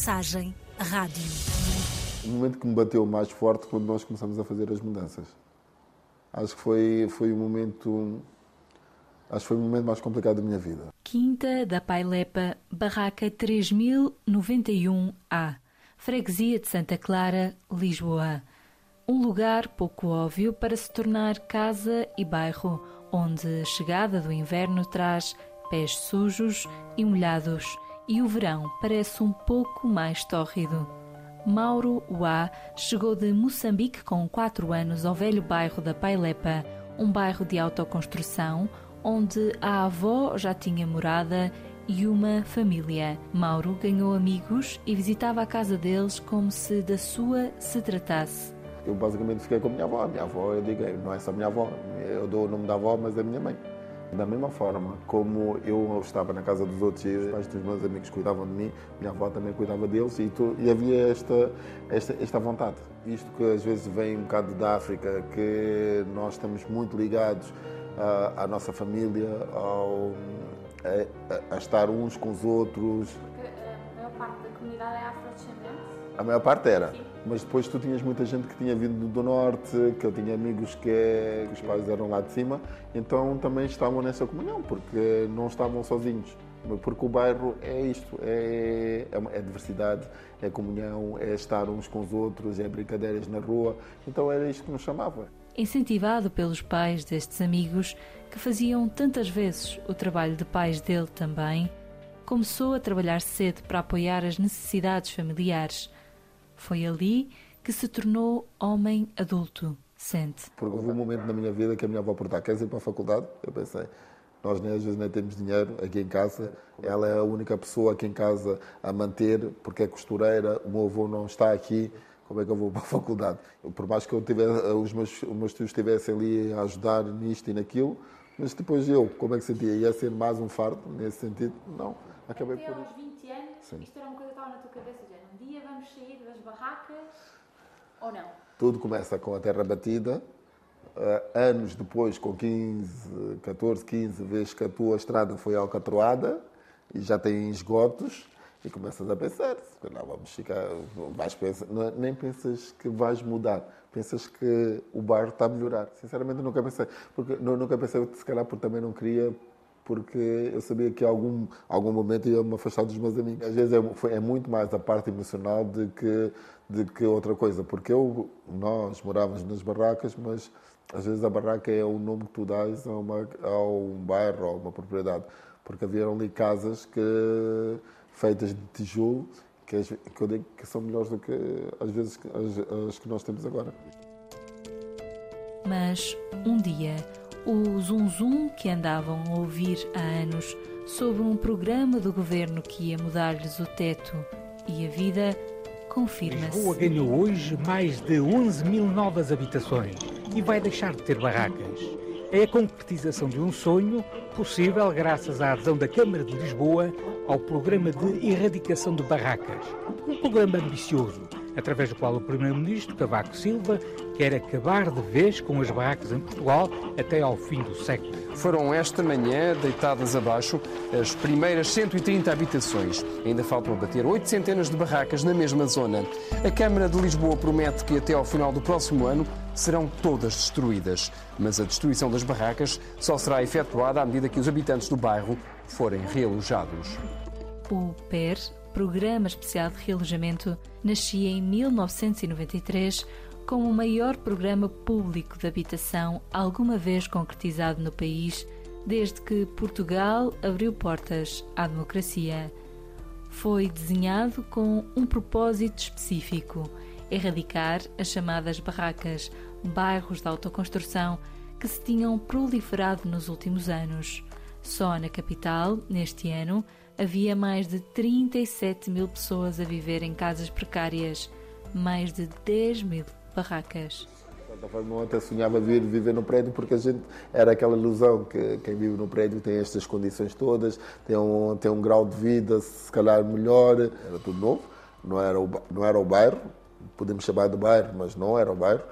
Mensagem Rádio. O momento que me bateu mais forte quando nós começamos a fazer as mudanças. Acho que foi, foi o momento. Acho que foi o momento mais complicado da minha vida. Quinta da Pailepa, barraca 3091A, freguesia de Santa Clara, Lisboa. Um lugar pouco óbvio para se tornar casa e bairro, onde a chegada do inverno traz pés sujos e molhados e o verão parece um pouco mais tórrido. Mauro Uá chegou de Moçambique com 4 anos ao velho bairro da Pailepa, um bairro de autoconstrução onde a avó já tinha morada e uma família. Mauro ganhou amigos e visitava a casa deles como se da sua se tratasse. Eu basicamente fiquei com a minha avó. A minha avó, eu digo, não é só a minha avó, eu dou o nome da avó, mas é a minha mãe. Da mesma forma como eu estava na casa dos outros e os pais dos meus amigos cuidavam de mim, minha avó também cuidava deles e, tu, e havia esta, esta, esta vontade. Isto que às vezes vem um bocado da África, que nós estamos muito ligados à, à nossa família, ao, a, a, estar uns com os outros. Porque a maior parte da comunidade é afrodescendente? A maior parte era. Sim. Mas depois tu tinhas muita gente que tinha vindo do norte, que eu tinha amigos que, que os pais eram lá de cima, então também estavam nessa comunhão, porque não estavam sozinhos. Porque o bairro é isto, é, é, é diversidade, é comunhão, é estar uns com os outros, é brincadeiras na rua. Então era isto que nos chamava. Incentivado pelos pais destes amigos, que faziam tantas vezes o trabalho de pais dele também, começou a trabalhar cedo para apoiar as necessidades familiares foi ali que se tornou homem adulto, sente. Porque houve um momento na minha vida que a minha avó perguntou, queres ir para a faculdade? Eu pensei, nós nem às vezes nem temos dinheiro aqui em casa. Ela é a única pessoa aqui em casa a manter, porque é costureira, o meu avô não está aqui, como é que eu vou para a faculdade? Por mais que eu tivesse, os, meus, os meus tios estivessem ali a ajudar nisto e naquilo, mas depois eu, como é que sentia? Ia ser mais um fardo nesse sentido? Não, acabei Até por aos 20 anos, Sim. isto era uma coisa que estava na tua cabeça, já um dia vamos sair das barracas ou não? Tudo começa com a terra batida. Uh, anos depois, com 15, 14, 15 vezes que a tua estrada foi alcatroada e já tem esgotos, e começas a pensar, não, vamos ficar, vais pensar, não, nem pensas que vais mudar, pensas que o bairro está a melhorar. Sinceramente, nunca pensei, porque nunca pensei, se calhar, porque também não queria porque eu sabia que algum algum momento ia me afastar dos meus amigos. Às vezes é, foi, é muito mais a parte emocional de que de que outra coisa, porque eu nós morávamos nas barracas, mas às vezes a barraca é o nome que tu dás a, uma, a um bairro ou uma propriedade, porque havia ali casas que feitas de tijolo que, que eu digo que são melhores do que às vezes as, as que nós temos agora. Mas um dia o zum zum que andavam a ouvir há anos sobre um programa do governo que ia mudar-lhes o teto e a vida confirma-se. Lisboa ganhou hoje mais de 11 mil novas habitações e vai deixar de ter barracas. É a concretização de um sonho possível graças à adesão da Câmara de Lisboa ao programa de erradicação de barracas. Um programa ambicioso, através do qual o Primeiro-Ministro Cavaco Silva quer acabar de vez com as barracas em Portugal até ao fim do século. Foram esta manhã deitadas abaixo as primeiras 130 habitações. Ainda faltam bater oito centenas de barracas na mesma zona. A Câmara de Lisboa promete que até ao final do próximo ano serão todas destruídas. Mas a destruição das barracas só será efetuada à medida que os habitantes do bairro forem realojados. O PER, Programa Especial de Realojamento, nascia em 1993 como o maior programa público de habitação alguma vez concretizado no país desde que Portugal abriu portas à democracia. Foi desenhado com um propósito específico: erradicar as chamadas barracas, bairros de autoconstrução que se tinham proliferado nos últimos anos. Só na capital, neste ano, havia mais de 37 mil pessoas a viver em casas precárias, mais de 10 mil barracas. Eu até sonhava vir viver no prédio porque a gente era aquela ilusão que quem vive no prédio tem estas condições todas, tem um, tem um grau de vida se calhar melhor, era tudo novo, não era o, não era o bairro, podemos chamar de bairro, mas não era o bairro,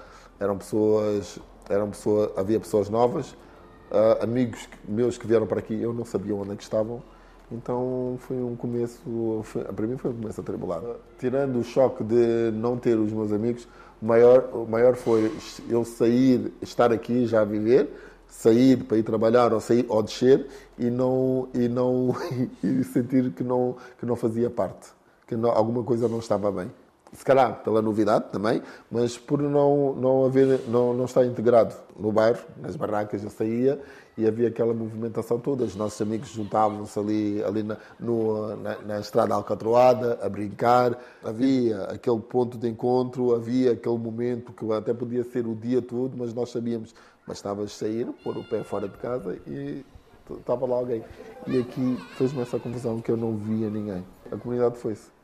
eram pessoas, eram pessoas havia pessoas novas, uh, amigos meus que vieram para aqui, eu não sabia onde é que estavam, Então foi um começo, foi, para mim foi um começo atribulado. Tirando o choque de não ter os meus amigos, o maior, o maior foi eu sair, estar aqui já a viver, sair para ir trabalhar ou sair ou descer e não e não e sentir que não que não fazia parte, que não, alguma coisa não estava bem se calhar pela novidade também, mas por não, não, haver, não, não estar integrado no bairro, nas barracas eu saía e havia aquela movimentação toda, os nossos amigos juntavam-se ali, ali na, no, na, na, estrada alcatroada a brincar, havia aquele ponto de encontro, havia aquele momento que até podia ser o dia todo, mas nós sabíamos, bastavas sair, pôr o pé fora de casa e estava lá alguém. E aqui fez-me essa confusão que eu não via ninguém. A comunidade foi-se.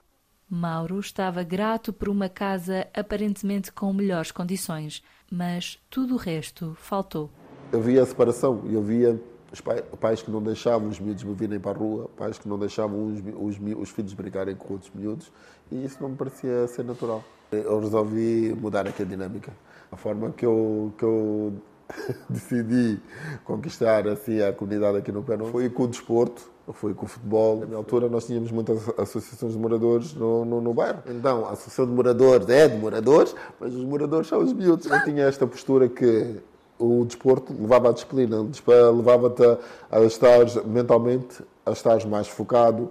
Mauro estava grato por uma casa aparentemente com melhores condições, mas tudo o resto faltou. Eu via a separação, eu via os pais que não deixavam os miúdos virem para a rua, pais que não deixavam os, os, os filhos brincarem com outros miúdos, e isso não me parecia ser natural. Eu resolvi mudar aqui a dinâmica. A forma que eu, que eu decidi conquistar assim a comunidade aqui no Pernambuco foi com o desporto, foi com o futebol. Na altura nós tínhamos muitas associações de moradores no, no, no, bairro. Então, a associação de moradores é de moradores, mas os moradores são os miúdos. Eu tinha esta postura que o desporto levava à disciplina, levava-te a, a estar mentalmente, a estar mais focado,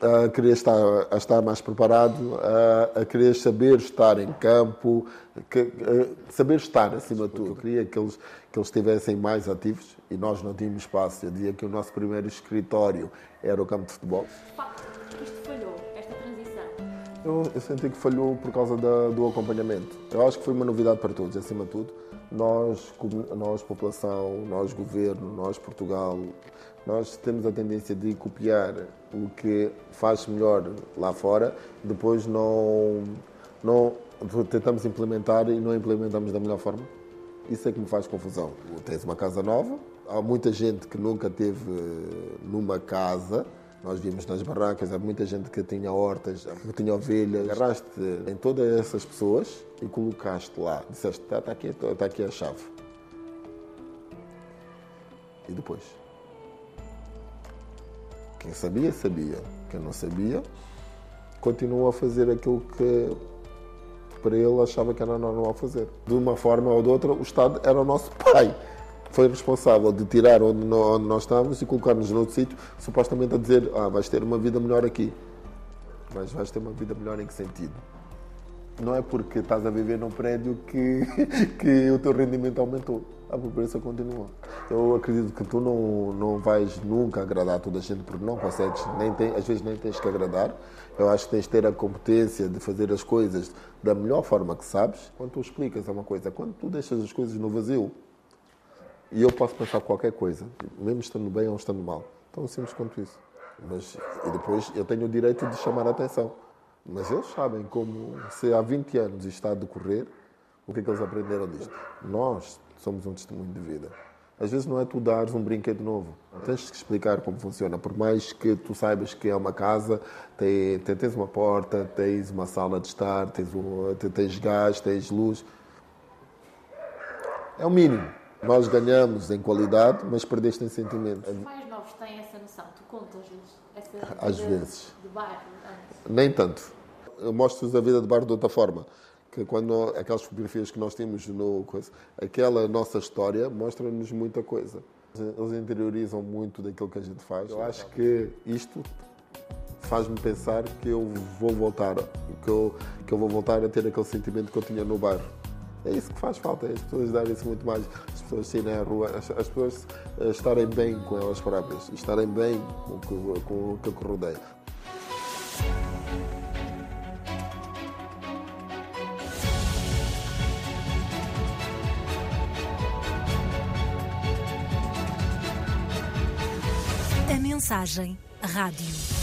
a querer estar, a estar mais preparado, a, a querer saber estar em campo, que, saber estar acima de tudo. Eu queria que eles, que eles estivessem mais ativos e nós não tínhamos espaço. Eu dizia que o nosso primeiro escritório era o campo de futebol. Eu, eu senti que falhou por causa da, do acompanhamento. Eu acho que foi uma novidade para todos, acima de tudo. Nós, nós população, nós governo, nós Portugal, nós temos a tendência de copiar o que faz melhor lá fora, depois não, não tentamos implementar e não implementamos da melhor forma. Isso é que me faz confusão. Tens uma casa nova, há muita gente que nunca teve numa casa, nós vimos nas barracas, há muita gente que tinha hortas, que tinha ovelhas. Agarraste em todas essas pessoas e colocaste lá. Disseste, está tá aqui, está aqui a chave. E depois? Quem sabia, sabia. Quem não sabia, continuou a fazer aquilo que para ele achava que era normal fazer. De uma forma ou de outra, o Estado era o nosso pai. Foi responsável de tirar onde nós estávamos e colocar-nos noutro sítio, supostamente a dizer: Ah, vais ter uma vida melhor aqui. Mas vais ter uma vida melhor em que sentido? Não é porque estás a viver num prédio que, que o teu rendimento aumentou a pobreza continua. Eu acredito que tu não, não vais nunca agradar toda a gente porque não consegues, nem tem, às vezes nem tens que agradar. Eu acho que tens de ter a competência de fazer as coisas da melhor forma que sabes. Quando tu explicas uma coisa, quando tu deixas as coisas no vazio, e eu posso pensar qualquer coisa, mesmo estando bem ou estando mal, tão simples quanto isso. Mas, e depois eu tenho o direito de chamar a atenção. Mas eles sabem como, se há 20 anos está a decorrer, o que é que eles aprenderam disto? Nós somos um testemunho de vida. Às vezes não é tu dares um brinquedo novo. Tens que explicar como funciona. Por mais que tu saibas que é uma casa, tens uma porta, tens uma sala de estar, tens, tens gás, tens luz. É o mínimo. Nós ganhamos em qualidade, mas perdeste em sentimento. Os pais novos têm essa noção? Tu contas-lhes essa Às vezes. de bairro? Nem tanto. Eu mostro-vos a vida de bairro de outra forma que quando aquelas fotografias que nós temos no coisa, aquela nossa história mostra-nos muita coisa. Eles interiorizam muito daquilo que a gente faz. Eu acho que isto faz-me pensar que eu vou voltar, que eu, que eu vou voltar a ter aquele sentimento que eu tinha no bairro. É isso que faz falta, é as pessoas darem-se muito mais, as pessoas saírem à rua, as, as, pessoas eh, estarem bem com elas próprias, estarem bem com, com, com o que rodeia. Mensagem Rádio.